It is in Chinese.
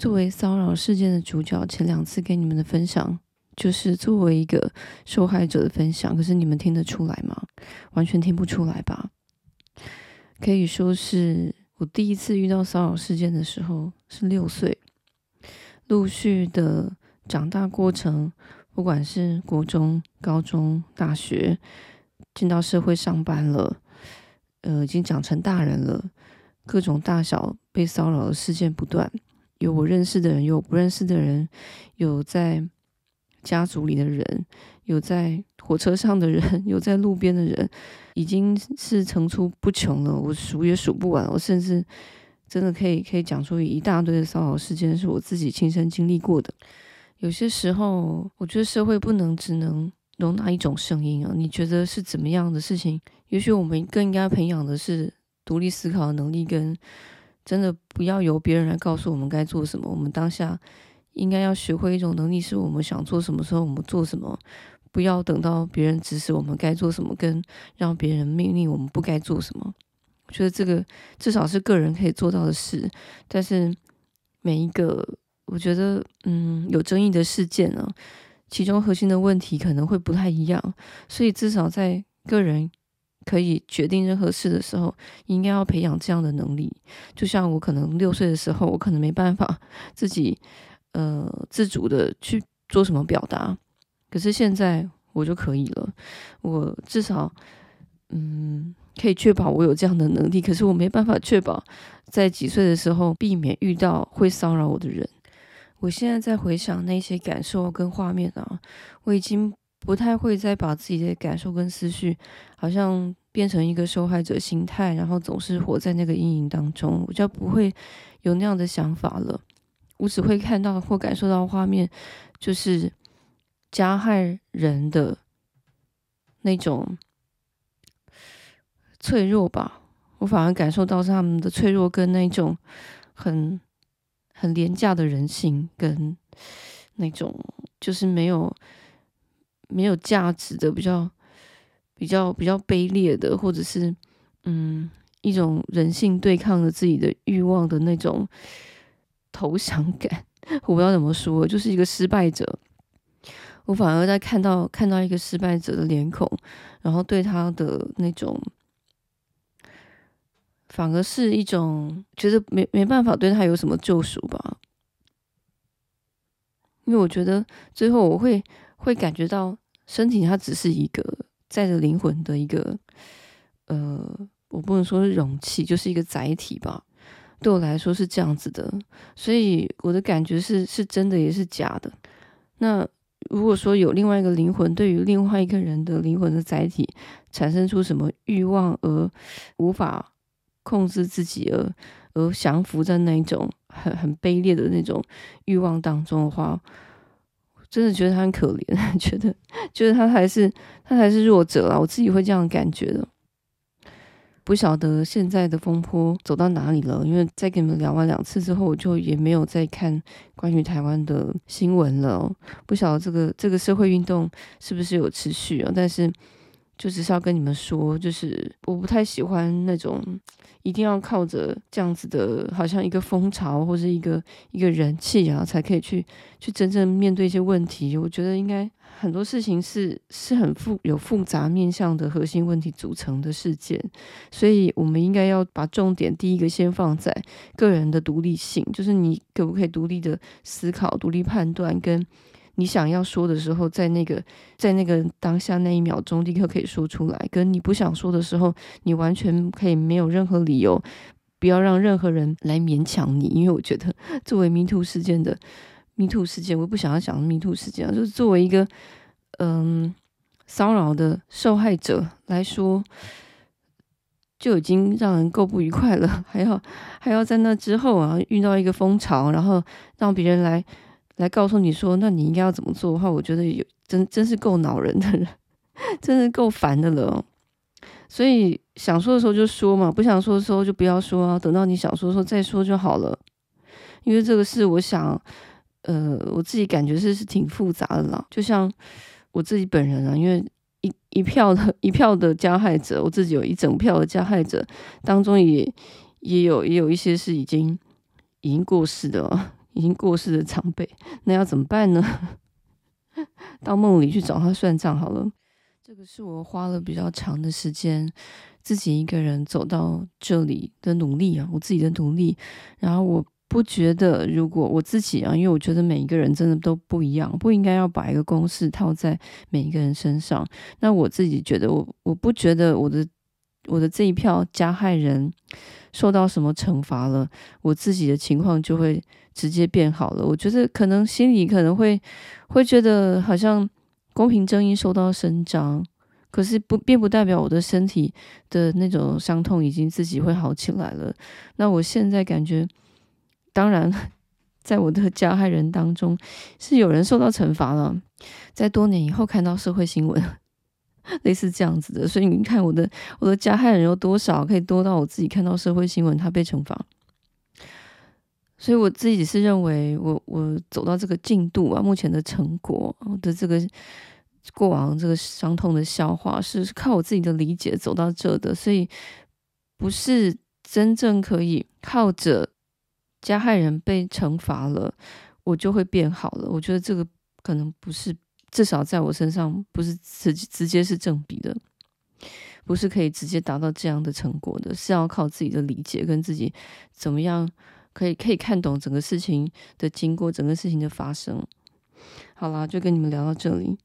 作为骚扰事件的主角，前两次给你们的分享就是作为一个受害者的分享，可是你们听得出来吗？完全听不出来吧？可以说是我第一次遇到骚扰事件的时候是六岁，陆续的长大过程，不管是国中、高中、大学，进到社会上班了，呃，已经长成大人了，各种大小被骚扰的事件不断。有我认识的人，有我不认识的人，有在家族里的人，有在火车上的人，有在路边的人，已经是层出不穷了。我数也数不完，我甚至真的可以可以讲出一大堆的骚扰事件，是我自己亲身经历过的。有些时候，我觉得社会不能只能容纳一种声音啊。你觉得是怎么样的事情？也许我们更应该培养的是独立思考的能力跟。真的不要由别人来告诉我们该做什么，我们当下应该要学会一种能力，是我们想做什么时候我们做什么，不要等到别人指使我们该做什么，跟让别人命令我们不该做什么。我觉得这个至少是个人可以做到的事，但是每一个我觉得嗯有争议的事件呢，其中核心的问题可能会不太一样，所以至少在个人。可以决定任何事的时候，应该要培养这样的能力。就像我可能六岁的时候，我可能没办法自己呃自主的去做什么表达，可是现在我就可以了。我至少嗯可以确保我有这样的能力，可是我没办法确保在几岁的时候避免遇到会骚扰我的人。我现在在回想那些感受跟画面啊，我已经。不太会再把自己的感受跟思绪，好像变成一个受害者心态，然后总是活在那个阴影当中。我就不会有那样的想法了。我只会看到或感受到画面，就是加害人的那种脆弱吧。我反而感受到是他们的脆弱跟那种很很廉价的人性，跟那种就是没有。没有价值的，比较比较比较卑劣的，或者是嗯一种人性对抗着自己的欲望的那种投降感，我不知道怎么说，就是一个失败者。我反而在看到看到一个失败者的脸孔，然后对他的那种，反而是一种觉得没没办法对他有什么救赎吧，因为我觉得最后我会。会感觉到身体它只是一个载着灵魂的一个，呃，我不能说是容器，就是一个载体吧。对我来说是这样子的，所以我的感觉是是真的也是假的。那如果说有另外一个灵魂，对于另外一个人的灵魂的载体产生出什么欲望而无法控制自己而而降服在那一种很很卑劣的那种欲望当中的话。真的觉得他很可怜，觉得觉得他还是他还是弱者啦，我自己会这样感觉的。不晓得现在的风波走到哪里了，因为在跟你们聊完两次之后，我就也没有再看关于台湾的新闻了。不晓得这个这个社会运动是不是有持续啊？但是。就只是要跟你们说，就是我不太喜欢那种一定要靠着这样子的，好像一个风潮或者一个一个人气啊，才可以去去真正面对一些问题。我觉得应该很多事情是是很复有复杂面向的核心问题组成的事件，所以我们应该要把重点第一个先放在个人的独立性，就是你可不可以独立的思考、独立判断跟。你想要说的时候，在那个在那个当下那一秒钟，立刻可以说出来。跟你不想说的时候，你完全可以没有任何理由，不要让任何人来勉强你。因为我觉得，作为 MeToo 事件的 MeToo 事件，我不想要讲 MeToo 事件，就是作为一个嗯骚扰的受害者来说，就已经让人够不愉快了，还要还要在那之后啊遇到一个风潮，然后让别人来。来告诉你说，那你应该要怎么做的话，我觉得有真真是够恼人的人，真是够烦的了。所以想说的时候就说嘛，不想说的时候就不要说啊。等到你想说的时候再说就好了。因为这个事，我想，呃，我自己感觉是是挺复杂的啦。就像我自己本人啊，因为一一票的一票的加害者，我自己有一整票的加害者当中也，也有也有一些是已经已经过世的了。已经过世的长辈，那要怎么办呢？到梦里去找他算账好了。这个是我花了比较长的时间，自己一个人走到这里的努力啊，我自己的努力。然后我不觉得，如果我自己啊，因为我觉得每一个人真的都不一样，不应该要把一个公式套在每一个人身上。那我自己觉得，我我不觉得我的我的这一票加害人受到什么惩罚了，我自己的情况就会直接变好了。我觉得可能心里可能会会觉得好像。公平正义受到伸张，可是不并不代表我的身体的那种伤痛已经自己会好起来了。那我现在感觉，当然，在我的加害人当中是有人受到惩罚了，在多年以后看到社会新闻，类似这样子的。所以你看，我的我的加害人有多少，可以多到我自己看到社会新闻，他被惩罚。所以我自己是认为我，我我走到这个进度啊，目前的成果我的这个过往这个伤痛的消化，是靠我自己的理解走到这的，所以不是真正可以靠着加害人被惩罚了，我就会变好了。我觉得这个可能不是，至少在我身上不是直直接是正比的，不是可以直接达到这样的成果的，是要靠自己的理解跟自己怎么样。可以可以看懂整个事情的经过，整个事情的发生。好啦，就跟你们聊到这里。